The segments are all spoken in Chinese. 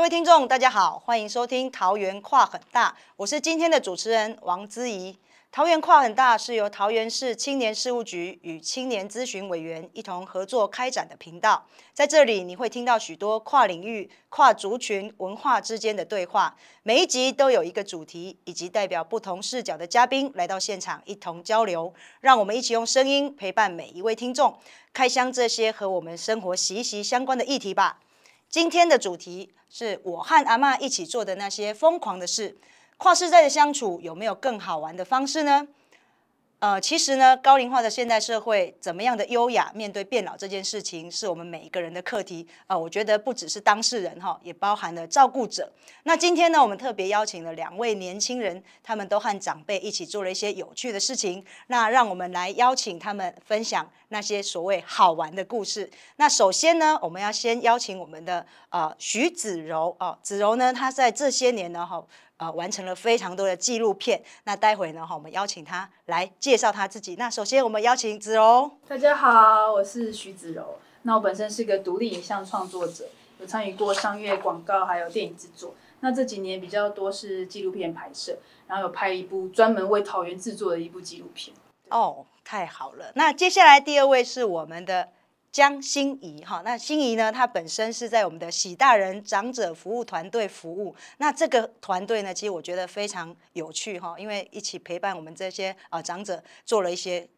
各位听众，大家好，欢迎收听《桃园跨很大》，我是今天的主持人王姿怡。桃园跨很大是由桃园市青年事务局与青年咨询委员一同合作开展的频道，在这里你会听到许多跨领域、跨族群、文化之间的对话。每一集都有一个主题，以及代表不同视角的嘉宾来到现场一同交流。让我们一起用声音陪伴每一位听众，开箱这些和我们生活息息相关的议题吧。今天的主题是我和阿嬷一起做的那些疯狂的事。跨世代的相处有没有更好玩的方式呢？呃，其实呢，高龄化的现代社会，怎么样的优雅面对变老这件事情，是我们每一个人的课题。呃，我觉得不只是当事人哈，也包含了照顾者。那今天呢，我们特别邀请了两位年轻人，他们都和长辈一起做了一些有趣的事情。那让我们来邀请他们分享那些所谓好玩的故事。那首先呢，我们要先邀请我们的呃徐子柔哦，子柔呢，她在这些年呢哈。呃，完成了非常多的纪录片。那待会呢，哈，我们邀请他来介绍他自己。那首先，我们邀请子柔。大家好，我是徐子柔。那我本身是一个独立影像创作者，有参与过商业广告还有电影制作。那这几年比较多是纪录片拍摄，然后有拍一部专门为桃园制作的一部纪录片。哦，太好了。那接下来第二位是我们的。江心怡哈，那心怡呢？她本身是在我们的喜大人长者服务团队服务。那这个团队呢，其实我觉得非常有趣哈，因为一起陪伴我们这些啊长者做了一些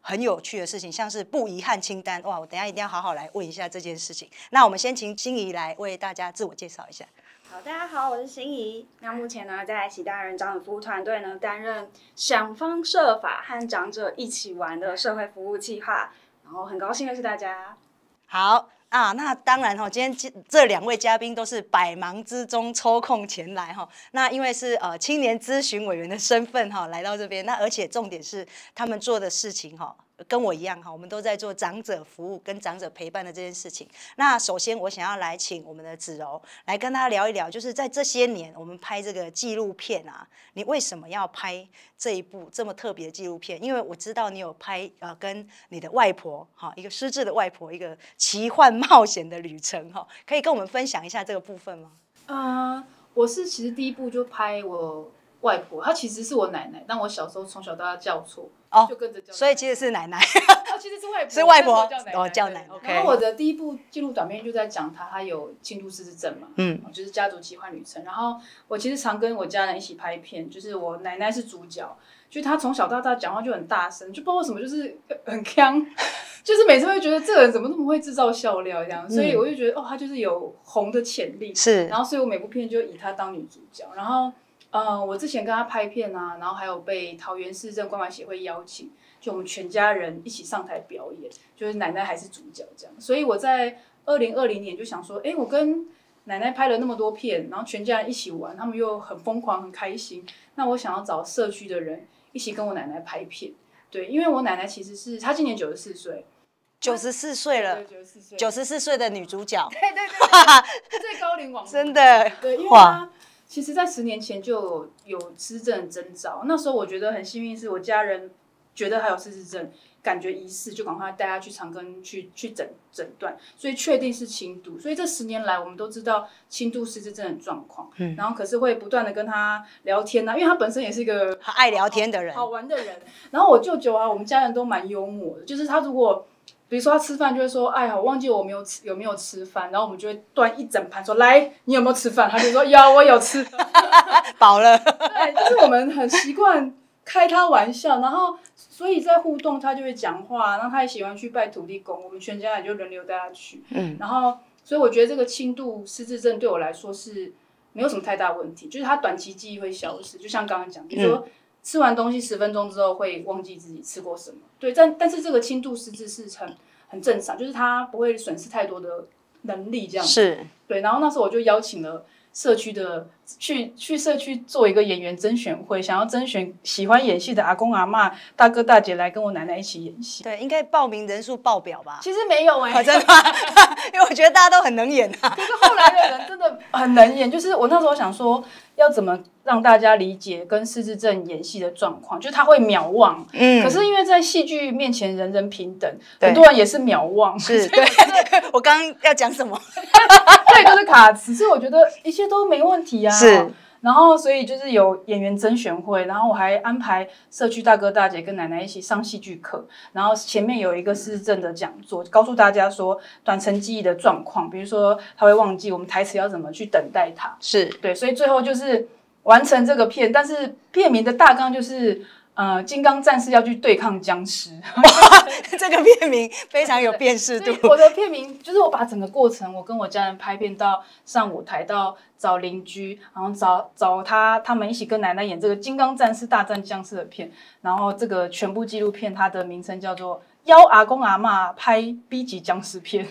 很有趣的事情，像是不遗憾清单。哇，我等下一定要好好来问一下这件事情。那我们先请心怡来为大家自我介绍一下。好，大家好，我是心怡。那目前呢，在喜大人长者服务团队呢，担任想方设法和长者一起玩的社会服务计划。然后很高兴认识大家。好啊，那当然哈，今天这这两位嘉宾都是百忙之中抽空前来哈。那因为是呃青年咨询委员的身份哈，来到这边。那而且重点是他们做的事情哈。跟我一样哈，我们都在做长者服务跟长者陪伴的这件事情。那首先我想要来请我们的子柔来跟他聊一聊，就是在这些年我们拍这个纪录片啊，你为什么要拍这一部这么特别的纪录片？因为我知道你有拍呃跟你的外婆哈，一个失智的外婆一个奇幻冒险的旅程哈，可以跟我们分享一下这个部分吗？嗯，我是其实第一部就拍我。外婆，她其实是我奶奶，但我小时候从小到大叫错，就跟着叫，所以其实是奶奶。其实是外婆，是外婆哦，叫奶奶。然后我的第一部记录短片就在讲她，她有轻度失智症嘛，嗯，就是家族奇幻旅程。然后我其实常跟我家人一起拍片，就是我奶奶是主角，就她从小到大讲话就很大声，就不知道为什么就是很腔，就是每次会觉得这个人怎么那么会制造笑料这样，所以我就觉得哦，她就是有红的潜力，是。然后所以我每部片就以她当女主角，然后。呃，我之前跟他拍片啊，然后还有被桃园市政关怀协会邀请，就我们全家人一起上台表演，就是奶奶还是主角这样。所以我在二零二零年就想说，哎，我跟奶奶拍了那么多片，然后全家人一起玩，他们又很疯狂很开心，那我想要找社区的人一起跟我奶奶拍片。对，因为我奶奶其实是她今年九十四岁，九十四岁了，九十四岁，九十四岁的女主角，对对对，最高龄网真的，对，因为她。其实，在十年前就有失智症征兆。那时候我觉得很幸运，是我家人觉得他有失智症，感觉疑似，就赶快带他去长庚去去诊诊断，所以确定是轻度。所以这十年来，我们都知道轻度失智症的状况。嗯。然后可是会不断的跟他聊天呐，因为他本身也是一个爱聊天的人，好玩的人。然后我舅舅啊，我们家人都蛮幽默的，就是他如果。比如说他吃饭就会说，哎呀，我忘记我没有吃有没有吃饭，然后我们就会端一整盘说，来，你有没有吃饭？他就说 有，我有吃，饱了。对，就是我们很习惯开他玩笑，然后所以在互动他就会讲话，然后他也喜欢去拜土地公，我们全家也就轮流带他去。嗯，然后所以我觉得这个轻度失智症对我来说是没有什么太大问题，就是他短期记忆会消失，就像刚刚讲，比如说。吃完东西十分钟之后会忘记自己吃过什么，对，但但是这个轻度失智是很很正常，就是他不会损失太多的能力，这样是，对。然后那时候我就邀请了社区的去去社区做一个演员甄选会，想要甄选喜欢演戏的阿公阿妈、大哥大姐来跟我奶奶一起演戏。对，应该报名人数爆表吧？其实没有哎，真的，因为我觉得大家都很能演啊。可是后来的人真的很能演，就是我那时候想说。要怎么让大家理解跟失智症演戏的状况？就他会秒忘，嗯，可是因为在戏剧面前人人平等，很多人也是秒忘，是 对。我刚刚要讲什么？对，就是卡词，所以我觉得一切都没问题啊。是。然后，所以就是有演员甄选会，然后我还安排社区大哥大姐跟奶奶一起上戏剧课，然后前面有一个市政的讲座，告诉大家说短程记忆的状况，比如说他会忘记我们台词要怎么去等待他，是对，所以最后就是完成这个片，但是片名的大纲就是。呃，金刚战士要去对抗僵尸，这个片名非常有辨识度。我的片名就是我把整个过程，我跟我家人拍片到上舞台，到找邻居，然后找找他，他们一起跟奶奶演这个金刚战士大战僵尸的片。然后这个全部纪录片，它的名称叫做《邀阿公阿妈拍 B 级僵尸片》，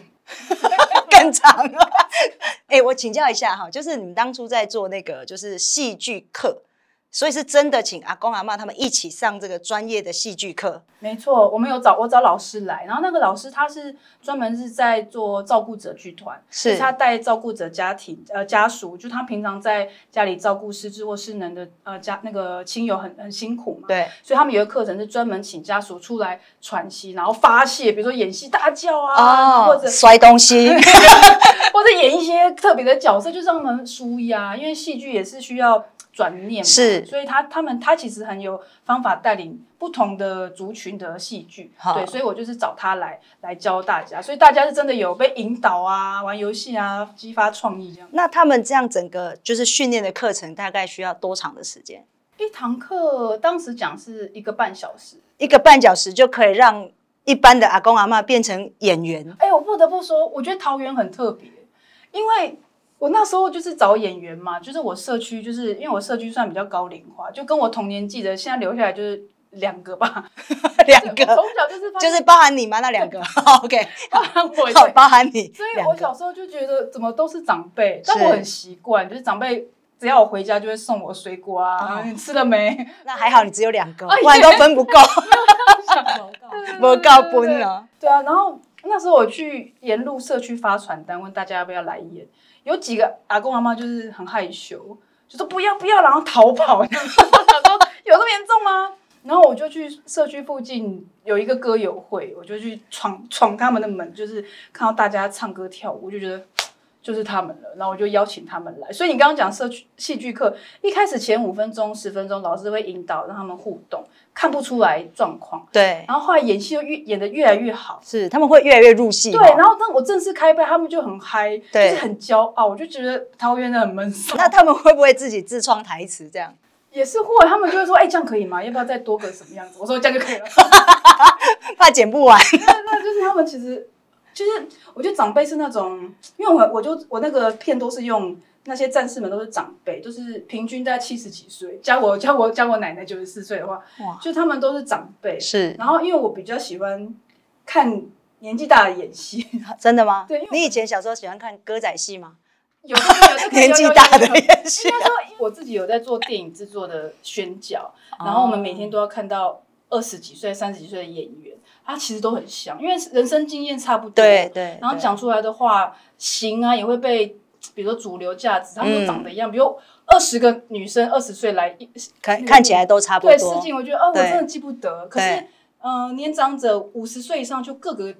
更长了。哎，我请教一下哈，就是你们当初在做那个就是戏剧课。所以是真的，请阿公阿妈他们一起上这个专业的戏剧课。没错，我们有找我找老师来，然后那个老师他是专门是在做照顾者剧团，是他带照顾者家庭呃家属，就他平常在家里照顾失智或失能的呃家那个亲友很很辛苦嘛。对，所以他们有个课程是专门请家属出来喘息，然后发泄，比如说演戏大叫啊，或者摔东西，或者演一些特别的角色，就让他们舒压，因为戏剧也是需要。转念是，所以他他们他其实很有方法带领不同的族群的戏剧，对，所以我就是找他来来教大家，所以大家是真的有被引导啊，玩游戏啊，激发创意这样。那他们这样整个就是训练的课程大概需要多长的时间？一堂课当时讲是一个半小时，一个半小时就可以让一般的阿公阿妈变成演员。哎，我不得不说，我觉得桃园很特别，因为。我那时候就是找演员嘛，就是我社区，就是因为我社区算比较高龄化，就跟我同年纪的，现在留下来就是两个吧，两个。从小就是就是包含你吗？那两个？OK，包含我，包含你。所以我小时候就觉得怎么都是长辈，但我很习惯，就是长辈只要我回家就会送我水果啊，你吃了没？那还好，你只有两个，不然都分不够 不够分了。对啊，然后那时候我去沿路社区发传单，问大家要不要来演。有几个阿公阿妈就是很害羞，就说不要不要，然后逃跑。说有这么严重吗？然后我就去社区附近有一个歌友会，我就去闯闯他们的门，就是看到大家唱歌跳舞，我就觉得。就是他们了，然后我就邀请他们来。所以你刚刚讲社区戏剧课，一开始前五分钟、十分钟，老师会引导让他们互动，看不出来状况。对。然后后来演戏又越演的越来越好，是他们会越来越入戏。对。然后当我正式开拍，他们就很嗨，就是很骄傲。我就觉得桃园的很闷骚。那他们会不会自己自创台词？这样 也是会，他们就会说：“哎，这样可以吗？要不要再多个什么样子？”我说：“这样就可以了。”怕剪不完。那那就是他们其实。就是我觉得长辈是那种，因为我我就我那个片都是用那些战士们都是长辈，就是平均在七十几岁，加我加我加我奶奶九十四岁的话，哇，就他们都是长辈。是，然后因为我比较喜欢看年纪大的演戏，真的吗？对，你以前小时候喜欢看歌仔戏吗？有有 年纪大的演戏。应该说我自己有在做电影制作的宣教，然后我们每天都要看到二十几岁、三十几岁的演员。他其实都很像，因为人生经验差不多。对对。然后讲出来的话，型啊也会被，比如说主流价值，他们都长得一样。比如二十个女生二十岁来，看看起来都差不多。对，试镜我觉得，哦，我真的记不得。可是，嗯，年长者五十岁以上就各个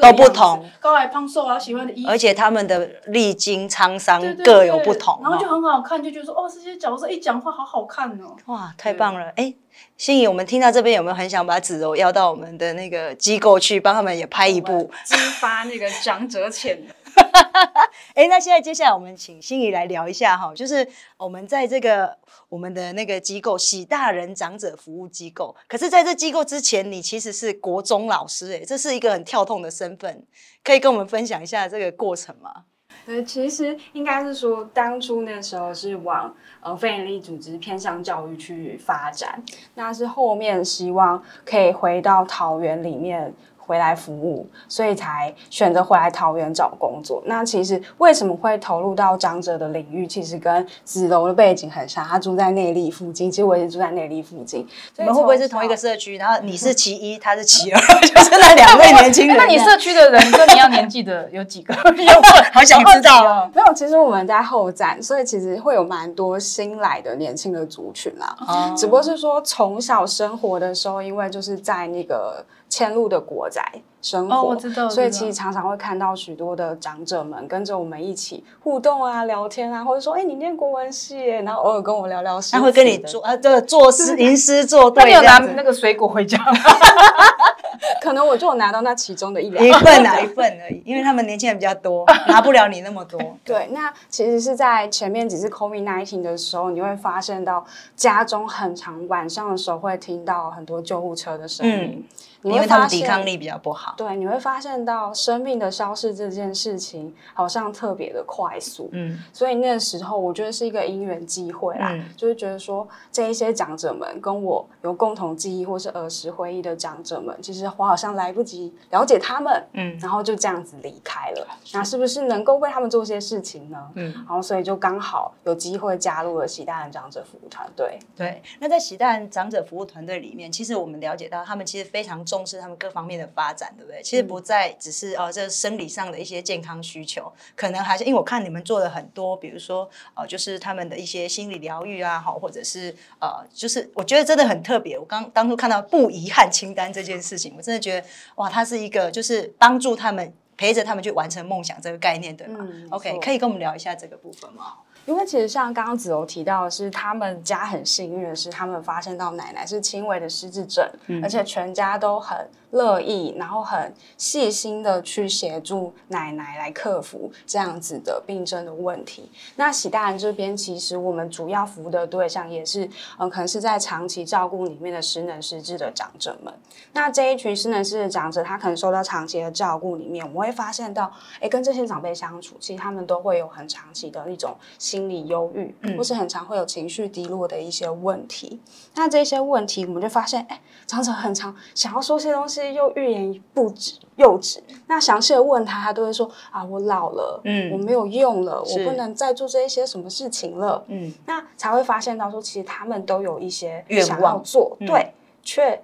都不同，高矮胖瘦啊，喜欢的衣服。而且他们的历经沧桑各有不同。然后就很好看，就觉得说，哦，这些角色一讲话好好看哦。哇，太棒了！哎。心怡，我们听到这边有没有很想把子柔邀到我们的那个机构去，帮他们也拍一部，激发那个长者潜能？哎，那现在接下来我们请心怡来聊一下哈，就是我们在这个我们的那个机构喜大人长者服务机构，可是在这机构之前，你其实是国中老师，哎，这是一个很跳痛的身份，可以跟我们分享一下这个过程吗？对，其实应该是说，当初那时候是往呃非营利组织偏向教育去发展，那是后面希望可以回到桃园里面。回来服务，所以才选择回来桃园找工作。那其实为什么会投入到长者的领域？其实跟子龙的背景很像，他住在内力附近，其实我也是住在内力附近。你们会不会是同一个社区？然后你是其一，他是其二，就是那两位年轻人。那你社区的人跟你要年纪的有几个？好想知道。没有，其实我们在后站，所以其实会有蛮多新来的年轻的族群啦。哦。只不过是说从小生活的时候，因为就是在那个。迁入的国宅，生活。哦我知道所以其实常常会看到许多的长者们跟着我们一起互动啊、聊天啊，或者说，哎，你念国文系耶，然后偶尔跟我聊聊诗。他会跟你做啊，这个作 诗吟诗作那你有拿那个水果回家吗？可能我就有拿到那其中的一两一份啊一份而已，因为他们年轻人比较多，拿不了你那么多。对，那其实是在前面几次 COVID nineteen 的时候，你会发现到家中很长晚上的时候会听到很多救护车的声音，你因为他们抵抗力比较不好。对，你会发现到生命的消逝这件事情好像特别的快速，嗯，所以那个时候我觉得是一个因缘机会啦，嗯就是觉得说这一些长者们跟我有共同记忆或是儿时回忆的长者们，其实我好像来不及了解他们，嗯然后就这样子离开了。那是不是能够为他们做些事情呢？嗯然后所以就刚好有机会加入了喜大人长者服务团队。对。那在喜大人长者服务团队里面，其实我们了解到，他们其实非常重视他们各方面的发展，对不对？其实不再只是呃这生理上的一些健康需求，可能还是因为我看你们做了很多，比如说呃就是他们的一些心理疗愈啊，好，或者是呃就是我觉得真的很特别。我刚当初看到不遗憾清单这件事情，我真的觉得哇，它是一个就是帮助他们。陪着他们去完成梦想这个概念，对吗、嗯 o k 可以跟我们聊一下这个部分吗？因为其实像刚刚子柔提到的是，他们家很幸运的是，他们发现到奶奶是轻微的失智症，而且全家都很乐意，然后很细心的去协助奶奶来克服这样子的病症的问题。那喜大人这边，其实我们主要服务的对象也是，嗯、可能是在长期照顾里面的失能失智的长者们。那这一群失能失智的长者，他可能受到长期的照顾里面，我们会发现到，哎，跟这些长辈相处，其实他们都会有很长期的那种心理忧郁，或是很常会有情绪低落的一些问题。那这些问题，我们就发现，哎，长者很常想要说些东西，又欲言不止，幼稚。那详细的问他，他都会说啊，我老了，嗯我没有用了，我不能再做这一些什么事情了。嗯，那才会发现到说，其实他们都有一些愿想要望做，嗯对，却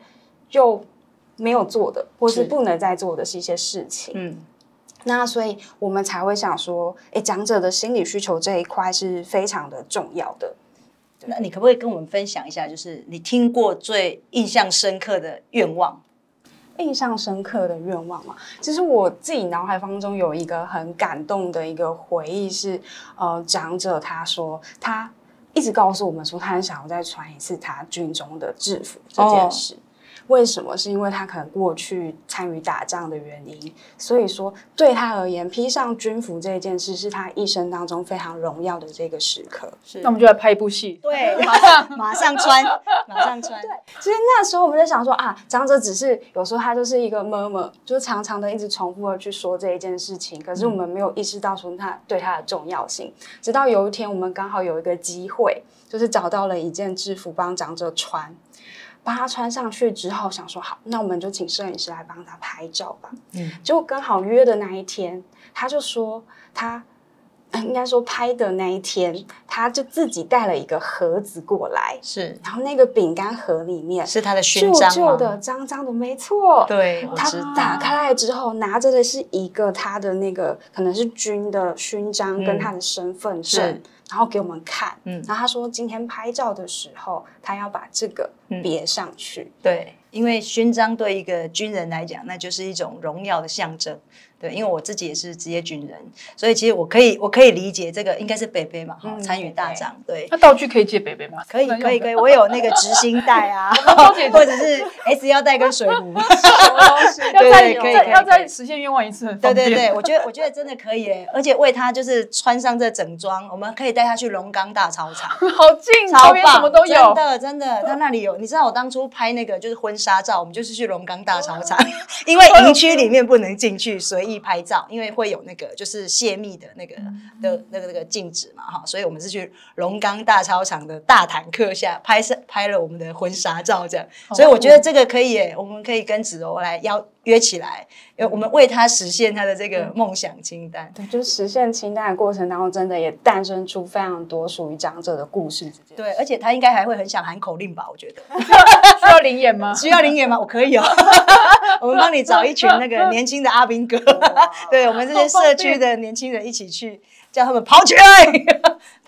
又没有做的，或是是不能再做的是一些事情。嗯，那所以我们才会想说，诶，讲者的心理需求这一块是非常的重要的。那你可不可以跟我们分享一下，就是你听过最印象深刻的愿望？印象深刻的愿望嘛，其实我自己脑海当中有一个很感动的一个回忆是，呃，长者他说他一直告诉我们说，他很想要再穿一次他军中的制服这件事。为什么？是因为他可能过去参与打仗的原因，所以说对他而言，披上军服这件事是他一生当中非常荣耀的这个时刻。是那我们就来拍一部戏。对，马上 马上穿，马上穿。对其实那时候我们在想说啊，长者只是有时候他就是一个 murmur，就是常常的一直重复的去说这一件事情，可是我们没有意识到说他对他的重要性。直到有一天，我们刚好有一个机会，就是找到了一件制服帮长者穿。帮他穿上去之后，想说好，那我们就请摄影师来帮他拍照吧。嗯，结果刚好约的那一天，他就说他，呃应该说拍的那一天，他就自己带了一个盒子过来，是然后那个饼干盒里面是他的勋旧章旧？旧的、脏脏的，没错。对，他。打开来之后，拿着的是一个他的那个可能是军的勋章跟他的身份证，是然后给我们看。嗯然后他说今天拍照的时候，他要把这个嗯别上去。对，因为勋章对一个军人来讲，那就是一种荣耀的象征。对，因为我自己也是职业军人，所以其实我可以，我可以理解这个应该是北北嘛，参与大仗，对。那道具可以借北北吗？可以，可以，可以，我有那个执行带啊，或者是 S 腰带跟水壶。要再对可以可以再要再实现愿望一次，对对对，我觉得我觉得真的可以诶，而且为他就是穿上这整装，我们可以带他去龙岗大操场。好近，超棒，都有真。的真的，他那里有。你知道我当初拍那个就是婚纱照，我们就是去龙岗大操场，因为营区里面不能进去随意拍照，因为会有那个就是泄密的那个的那个那个禁止嘛哈，所以我们是去龙岗大操场的大坦克下拍摄拍了我们的婚纱照这样，所以我觉得这个可以耶，我们可以跟子柔来邀约起来，因为我们为他实现他的这个梦想清单。对，就是实现清单的过程当中，真的也诞生出非常多属于长者的故事。对，而且他应该还会很想喊口令吧？我觉得。需要灵眼吗？需要灵眼吗？我可以哦，我们帮你找一群那个年轻的阿兵哥，对我们这些社区的年轻人一起去，叫他们跑起来。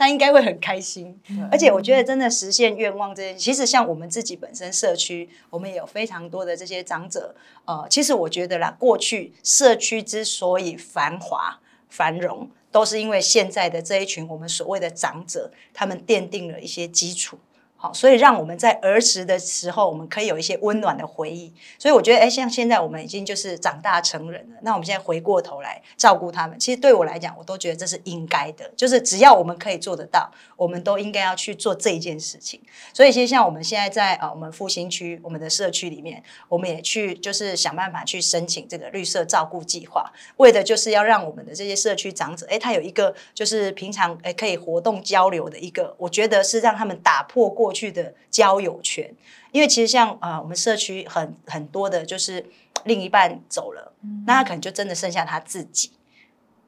他应该会很开心。而且我觉得真的实现愿望这件，其实像我们自己本身社区，我们也有非常多的这些长者。呃，其实我觉得啦，过去社区之所以繁华繁荣，都是因为现在的这一群我们所谓的长者，他们奠定了一些基础。好，所以让我们在儿时的时候，我们可以有一些温暖的回忆。所以我觉得，哎，像现在我们已经就是长大成人了，那我们现在回过头来照顾他们，其实对我来讲，我都觉得这是应该的。就是只要我们可以做得到，我们都应该要去做这一件事情。所以，其实像我们现在在呃我们复兴区我们的社区里面，我们也去就是想办法去申请这个绿色照顾计划，为的就是要让我们的这些社区长者，哎，他有一个就是平常哎可以活动交流的一个，我觉得是让他们打破过。过去的交友圈，因为其实像啊，我们社区很很多的，就是另一半走了，那他可能就真的剩下他自己。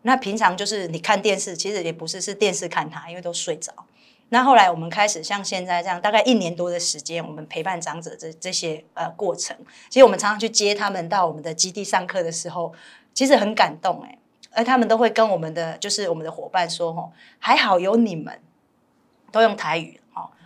那平常就是你看电视，其实也不是是电视看他，因为都睡着。那后来我们开始像现在这样，大概一年多的时间，我们陪伴长者这这些呃过程，其实我们常常去接他们到我们的基地上课的时候，其实很感动哎，而他们都会跟我们的就是我们的伙伴说哦，还好有你们，都用台语。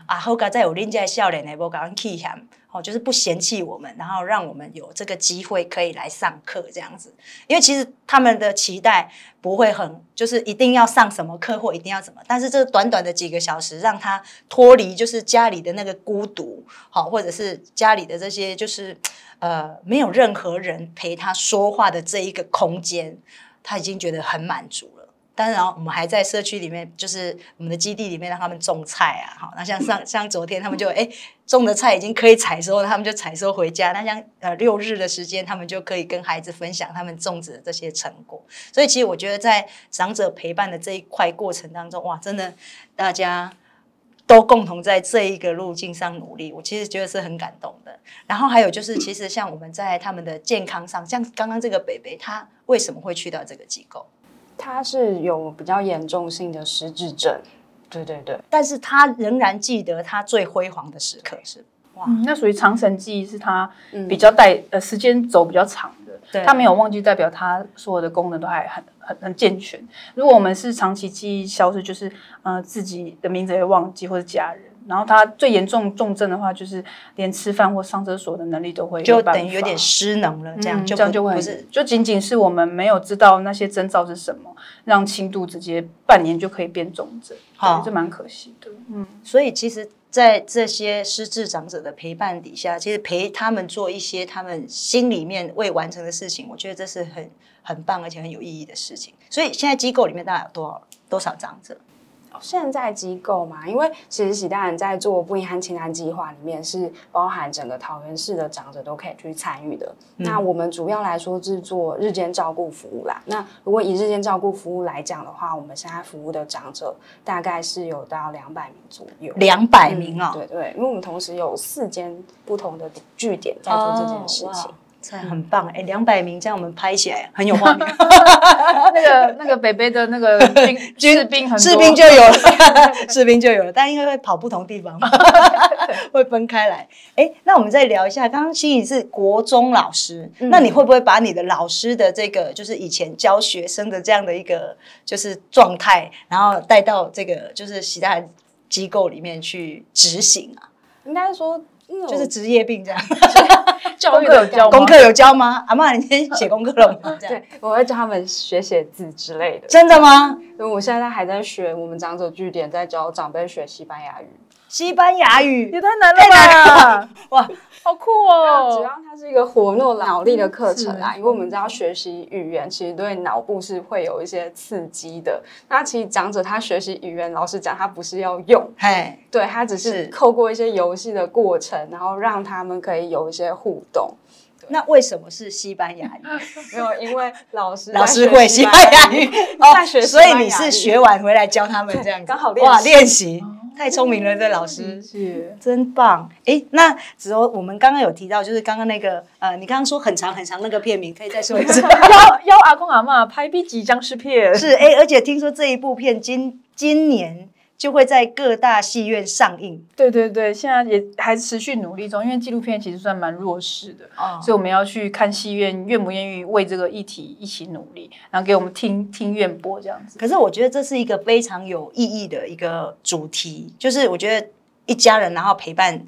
啊，后个再有另家笑脸呢，不搞气喊，哦，就是不嫌弃我们，然后让我们有这个机会可以来上课这样子。因为其实他们的期待不会很，就是一定要上什么课或一定要怎么，但是这短短的几个小时，让他脱离就是家里的那个孤独，好，或者是家里的这些就是呃没有任何人陪他说话的这一个空间，他已经觉得很满足了。当然，我们还在社区里面，就是我们的基地里面让他们种菜啊。好，那像上 像昨天他们就哎种的菜已经可以采收了，他们就采收回家。那像呃六日的时间，他们就可以跟孩子分享他们种植的这些成果。所以其实我觉得在长者陪伴的这一块过程当中，哇，真的大家都共同在这一个路径上努力，我其实觉得是很感动的。然后还有就是，其实像我们在他们的健康上，像刚刚这个北北，他为什么会去到这个机构？他是有比较严重性的失智症，对对对，但是他仍然记得他最辉煌的时刻是。哇，那属于长程记忆，是他比较带呃时间走比较长的，他没有忘记，代表他所有的功能都还很很很健全。如果我们是长期记忆消失，就是呃自己的名字会忘记或者家人。然后他最严重重症的话，就是连吃饭或上厕所的能力都会就等于有点失能了，这样这样就会不是就仅仅是我们没有知道那些征兆是什么，让轻度直接半年就可以变重症，好，这蛮可惜的。嗯，所以其实，在这些失智长者的陪伴底下，其实陪他们做一些他们心里面未完成的事情，我觉得这是很很棒而且很有意义的事情。所以现在机构里面大概有多少多少长者？现在机构嘛，因为其实喜大人在做不遗憾清单计划里面是包含整个桃园市的长者都可以去参与的。那我们主要来说是做日间照顾服务啦。那如果以日间照顾服务来讲的话，我们现在服务的长者大概是有到两百名左右。两百名啊？对对，因为我们同时有四间不同的据点在做这件事情。很棒哎，两百名这样我们拍起来很有画面。那个那个北北的那个 军士兵，士兵就有了，士兵就有了，但因为会跑不同地方，会分开来。哎，那我们再聊一下，刚刚心怡是国中老师，那你会不会把你的老师的这个，就是以前教学生的这样的一个就是状态，然后带到这个就是其他机构里面去执行啊？应该说。就是职业病这样，教育有教功课有教吗？阿妈，你先写功课了吗？对，我会教他们学写字之类的。真的吗？因为我现在还在学，我们长者据点在教长辈学西班牙语。西班牙语也太难了吧！哇，好酷哦！主要它是一个活络脑力的课程啊，因为我们知道学习语言其实对脑部是会有一些刺激的。那其实长者他学习语言，老实讲，他不是要用，嘿，对他只是透过一些游戏的过程，然后让他们可以有一些互动。那为什么是西班牙语？没有，因为老师老师会西班牙语哦，所以你是学完回来教他们这样子，刚好哇练习。太聪明了，这老师 是真棒。哎，那只有我们刚刚有提到，就是刚刚那个呃，你刚刚说很长很长那个片名，可以再说一次。邀邀阿公阿妈拍 B 级僵尸片。是哎，而且听说这一部片今今年就会在各大戏院上映。对对对，现在也还持续努力中，因为纪录片其实算蛮弱势的，哦所以我们要去看戏院愿不愿意为这个议题一起努力，然后给我们听听院播这样子。可是我觉得这是一个非常有意义的一个主题，就是我觉得一家人然后陪伴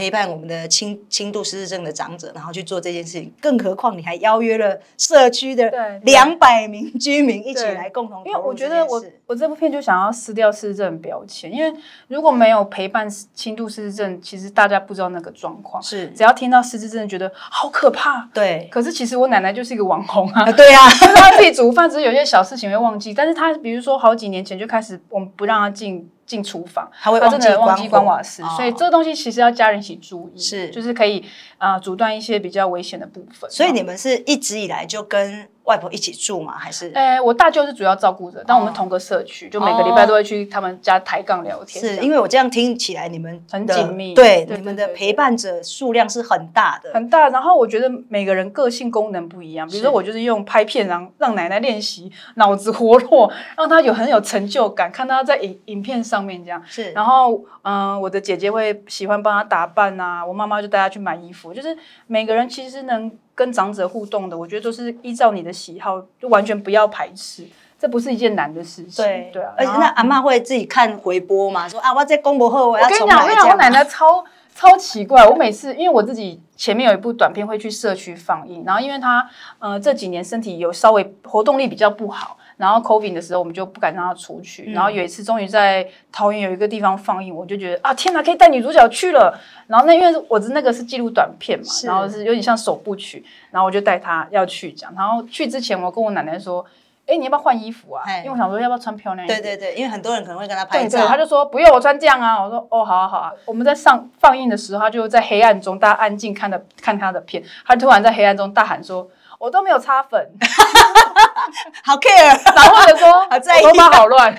陪伴我们的轻轻度失智症的长者，然后去做这件事情，更何况你还邀约了社区的对两百名居民一起来共同因为我觉得我我这部片就想要撕掉失智症标签，因为如果没有陪伴轻度失智症，其实大家不知道那个状况。是只要听到失智症，觉得好可怕。对可是其实我奶奶就是一个网红啊啊，，对啊，她自己煮饭，只是有些小事情会忘记。但是她比如说好几年前就开始，我们不让她进进厨房，他会她真的忘记关瓦斯，哦所以这个东西其实要家人一起注意，是就是可以啊、呃阻断一些比较危险的部分。所以你们是一直以来就跟外婆一起住吗？还是？呃，我大舅是主要照顾者，但我们同个社区，就每个礼拜都会去他们家抬杠聊天。是因为我这样听起来，你们很紧密对你们的陪伴者数量是很大的，很大，然后我觉得每个人个性功能不一样，比如说我就是用拍片然后让奶奶练习脑子活络，让她有很有成就感，看她在影影片上面这样。是然后，嗯、我的姐姐会喜欢帮她打扮啊，我妈妈就带她去买衣服，就是每个人其实能跟长者互动的，我觉得都是依照你的喜好，就完全不要排斥，这不是一件难的事情。对对啊，而且那阿嬷会自己看回播嘛？说啊，我这公博后我要重我跟你讲，我跟你讲，我。奶奶超超奇怪。我每次因为我自己前面有一部短片会去社区放映，然后因为她呃这几年身体有稍微活动力比较不好，然后 COVID 的时候我们就不敢让他出去。嗯然后有一次终于在桃园有一个地方放映，我就觉得啊天哪，可以带女主角去了。然后那因为我的那个是记录短片嘛，然后是有点像首部曲，然后我就带她要去讲。然后去之前我跟我奶奶说。哎，你要不要换衣服啊？因为我想说要不要穿漂亮一点。对对对，因为很多人可能会跟他拍对照，对，他就说不用，我穿这样啊。我说哦，好啊好啊。我们在上放映的时候，他就在黑暗中，大家安静看的看他的片，他突然在黑暗中大喊说：“我都没有擦粉。好 care，” 然后或者说：“好在意我头发好乱。”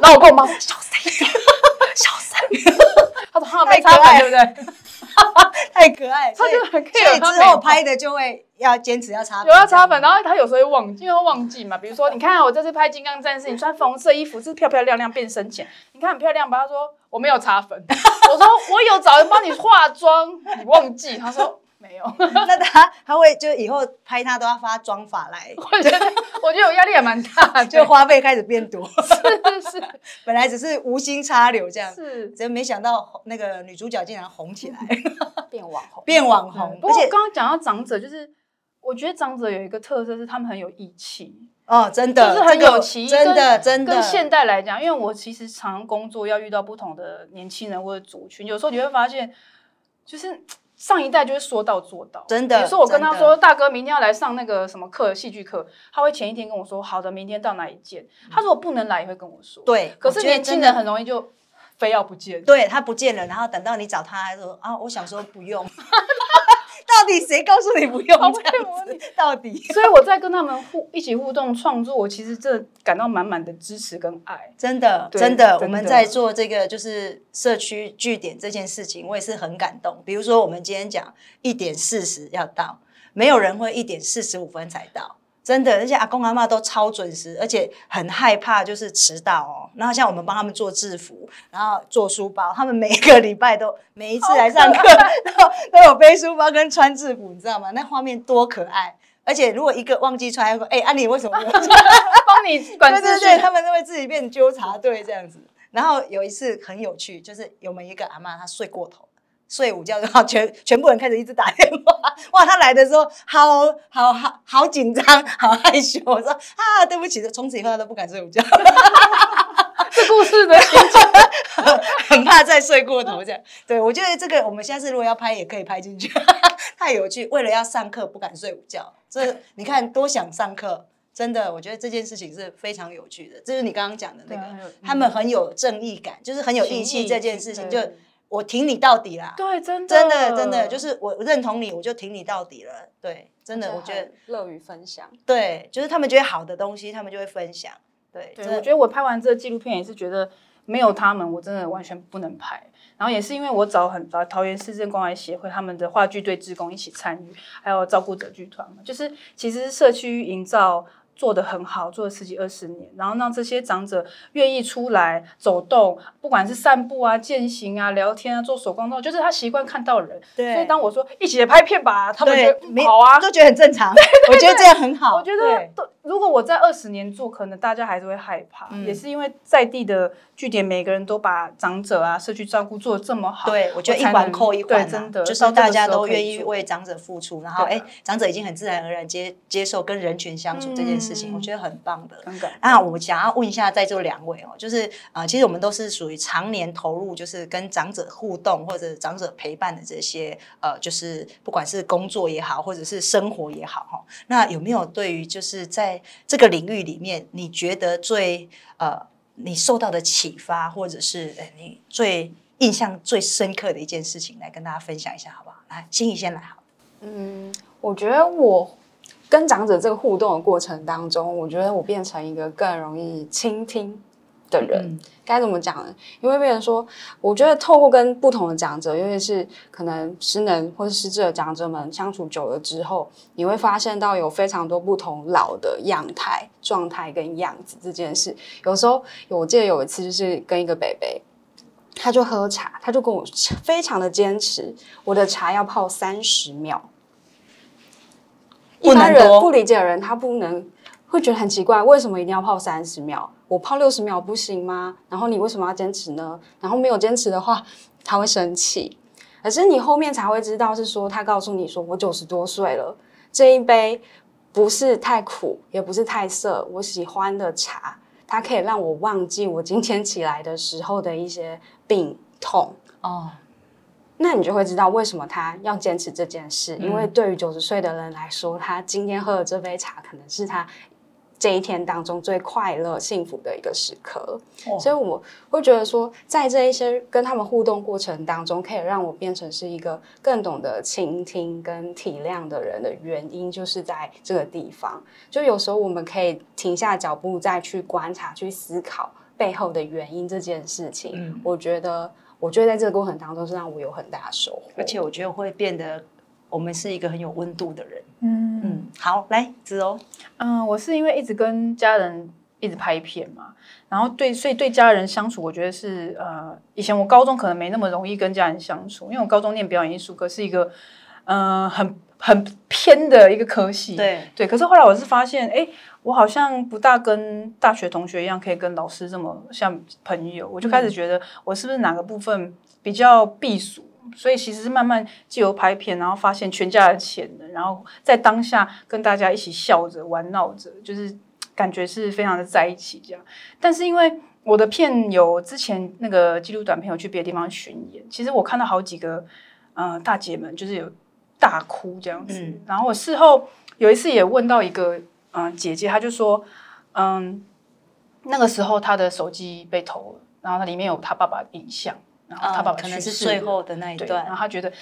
然后我跟我妈说：“小声一点，小声。”他说：“哈，没擦粉，对不对？太可爱，所以他就很 care 所以之后拍的就会要坚持要擦粉，有要擦粉，然后他有时候会忘记，因为会忘记嘛。比如说，你看我这次拍《金刚战士》，你穿粉红色衣服，是漂漂亮亮变深浅，你看很漂亮吧？他说我没有擦粉，我说我有找人帮你化妆，你忘记？他说没有。那他他会就以后拍他都要发妆法来，我觉得我觉得我压力也蛮大，就花费开始变多，是是 本来只是无心插柳这样，是。真没想到那个女主角竟然红起来，变网红。变网红，不过刚刚讲到长者，就是我觉得长者有一个特色是他们很有义气，哦，真的就，是很这个有奇，真的真的。跟现代来讲，因为我其实常工作要遇到不同的年轻人或者族群，有时候你会发现，就是上一代就是说到做到，真的比如说我跟他说，大哥明天要来上那个什么课，戏剧课，他会前一天跟我说，好的，明天到哪里见。他如果不能来，也会跟我说。，对，可是年轻人很容易就非要不见。对他不见了，然后等到你找他，他说啊，我想说不用。到底谁告诉你不用这样子？到底所以我在跟他们互一起互动创作，我其实真的感到满满的支持跟爱。真的，真的我们在做这个就是社区据点这件事情，我也是很感动。比如说，我们今天讲一点四十要到，没有人会一点四十五分才到。真的，而且阿公阿妈都超准时，而且很害怕就是迟到哦。然后像我们帮他们做制服，然后做书包，他们每个礼拜都每一次来上课，然后 都有背书包跟穿制服，你知道吗？那画面多可爱！而且如果一个忘记穿，还会说：“哎、安、妮为什么没有穿？” 帮你。对对对，他们都会自己变纠察队这样子。然后有一次很有趣，就是有没一个阿妈她睡过头，睡午觉，然后全全部人开始一直打电话。哇，他来的时候好好好好紧张，好害羞。我说啊，对不起，从此以后他都不敢睡午觉，这故事的 很怕再睡过头这样。对我觉得这个我们下次如果要拍也可以拍进去，太有趣。为了要上课不敢睡午觉，这你看多想上课。真的，我觉得这件事情是非常有趣的，这就是你刚刚讲的那个，他们很有正义感，就是很有义情气。这件事情，就对我挺你到底啦。对，真的真的，真的，就是我认同你，我就挺你到底了。对，真的，我觉得很乐于分享。对，就是他们觉得好的东西，他们就会分享。对，对，我觉得我拍完这个纪录片也是觉得没有他们，我真的完全不能拍。然后也是因为我找很找桃园市政关怀协会他们的话剧队职工一起参与，还有照顾者剧团嘛，就是其实社区营造做得很好，做了十几二十年，然后让这些长者愿意出来走动，不管是散步啊、健行啊、聊天啊、做手工作，就是他习惯看到人。对所以当我说一起来拍片吧，他们觉得好啊。都觉得很正常。对我觉得这样很好。我觉得都，如果我在二十年做，可能大家还是会害怕，嗯也是因为在地的据点，每个人都把长者啊、社区照顾做得这么好。对，我觉得一环扣一环、啊，真的就是大家都愿意为长者付出，然后哎，长者已经很自然而然接接受跟人群相处这件事情，嗯我觉得很棒的。很感啊，我想要问一下在座两位哦，就是呃，其实我们都是属于常年投入，就是跟长者互动或者长者陪伴的这些呃，就是不管是工作也好，或者是生活也好哈。那有没有对于就是在这个领域里面，你觉得最呃你受到的启发，或者是呃你最印象最深刻的一件事情，来跟大家分享一下好不好？来，心怡先来好。嗯，我觉得我跟长者这个互动的过程当中，我觉得我变成一个更容易倾听的人。嗯该怎么讲呢？因为别人说，我觉得透过跟不同的长者，尤其是可能失能或是失智的长者们相处久了之后，你会发现到有非常多不同老的样态、状态跟样子这件事。有时候，我记得有一次就是跟一个北北。他就喝茶，他就跟我 非常的坚持，我的茶要泡三十秒。一不能般人不理解的人，他不能会觉得很奇怪，为什么一定要泡三十秒？我泡六十秒不行吗？然后你为什么要坚持呢？然后没有坚持的话，他会生气。可是你后面才会知道，是说他告诉你说，我九十多岁了，这一杯不是太苦，也不是太涩，我喜欢的茶，它可以让我忘记我今天起来的时候的一些病痛。哦，那你就会知道为什么他要坚持这件事，因为对于九十岁的人来说，他今天喝的这杯茶可能是他这一天当中最快乐、幸福的一个时刻。哦所以我会觉得说，在这一些跟他们互动过程当中，可以让我变成是一个更懂得倾听跟体谅的人的原因，就是在这个地方。就有时候我们可以停下脚步，再去观察、去思考背后的原因这件事情。嗯我觉得，我觉得在这个过程当中是让我有很大的收获。而且我觉得会变得我们是一个很有温度的人。嗯嗯，好，来子柔，嗯，我是因为一直跟家人一直拍片嘛，然后对，所以对家人相处，我觉得是呃，以前我高中可能没那么容易跟家人相处，因为我高中念表演艺术科是一个呃很很偏的一个科系，对，对。可是后来我是发现，哎，我好像不大跟大学同学一样，可以跟老师这么像朋友，我就开始觉得我是不是哪个部分比较避暑。所以其实是慢慢借由拍片，然后发现全家的潜能，然后在当下跟大家一起笑着玩闹着，就是感觉是非常的在一起这样。但是因为我的片有之前那个纪录短片有去别的地方巡演，其实我看到好几个呃大姐们就是有大哭这样子。嗯然后我事后有一次也问到一个嗯、呃姐姐，她就说嗯那个时候她的手机被偷了，然后它里面有她爸爸的影像，然后她爸爸嗯可能是最后的那一对，然后她，觉得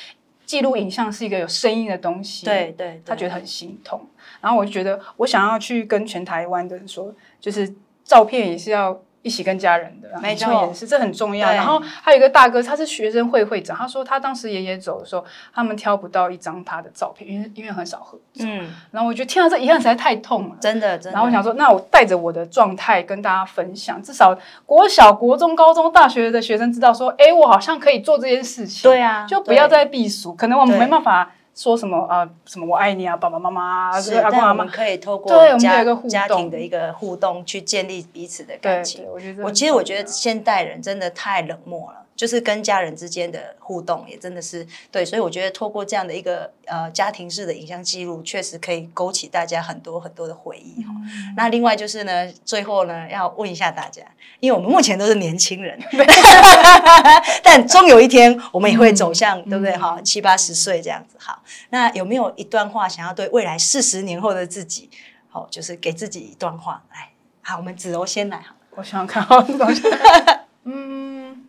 记录影像是一个有声音的东西，对对，他觉得很心痛。然后我就觉得，我想要去跟全台湾的人说，就是照片也是要一起跟家人的，没错也是，这很重要。然后还有一个大哥，他是学生会会长，他说他当时爷爷走的时候，他们挑不到一张他的照片，因为因为很少合照。嗯，然后我觉得天啊，这遗憾实在太痛了。真的真的。然后我想说，那我带着我的状态跟大家分享，至少国小、国中、高中、大学的学生知道说，哎，我好像可以做这件事情。对啊，就不要再避暑。可能我们没办法说什么啊、什么我爱你啊，爸爸妈妈啊，是，这个阿公阿妈但我们。可以透过对我们有家家庭的一个互动去建立彼此的感情，。我觉得我其实我觉得现代人真的太冷漠了，就是跟家人之间的互动也真的是对，所以我觉得透过这样的一个呃家庭式的影像记录，确实可以勾起大家很多很多的回忆哈。那另外就是呢，最后呢要问一下大家，因为我们目前都是年轻人，但终有一天我们也会走向，对不对哈？七八十岁这样子好，那有没有一段话想要对未来四十年后的自己，好，就是给自己一段话来？好，我们子柔先来好了。我想想看好东西。嗯，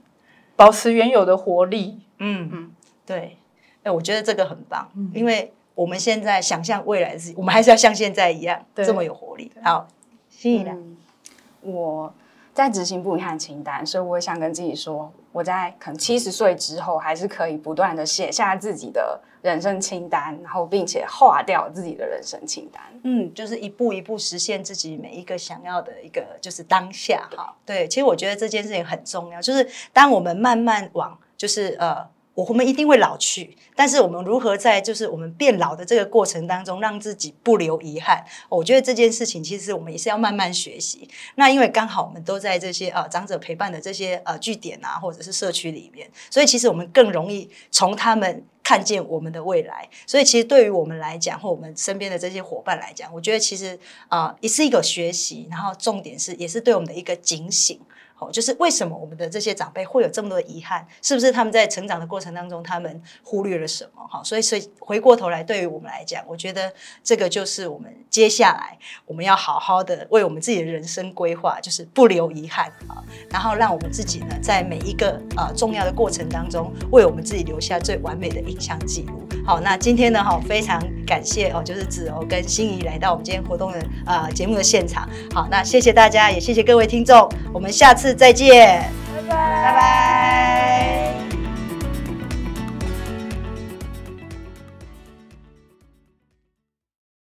保持原有的活力。嗯嗯。嗯，对，哎，我觉得这个很棒，因为我们现在想象未来的事情，我们还是要像现在一样这么有活力。好，心怡的，嗯，我在执行不遗憾清单，所以我也想跟自己说，我在可能七十岁之后，还是可以不断的写下自己的人生清单，然后并且划掉自己的人生清单。嗯，就是一步一步实现自己每一个想要的一个就是当下哈。对，其实我觉得这件事情很重要，就是当我们慢慢往就是呃。我们一定会老去，但是我们如何在就是我们变老的这个过程当中，让自己不留遗憾？我觉得这件事情其实我们也是要慢慢学习。那因为刚好我们都在这些呃长者陪伴的这些呃据点啊，或者是社区里面，所以其实我们更容易从他们看见我们的未来。所以其实对于我们来讲，或我们身边的这些伙伴来讲，我觉得其实啊也是一个学习，然后重点是也是对我们的一个警醒。哦，就是为什么我们的这些长辈会有这么多遗憾？是不是他们在成长的过程当中，他们忽略了什么？哈，所以，所以回过头来，对于我们来讲，我觉得这个就是我们接下来我们要好好的为我们自己的人生规划，就是不留遗憾啊，然后让我们自己呢，在每一个呃重要的过程当中，为我们自己留下最完美的影像记录。好，那今天呢，哈，非常感谢哦，就是子柔跟心仪来到我们今天活动的呃节目的现场。好，那谢谢大家，也谢谢各位听众，我们下次再见，拜拜，拜拜。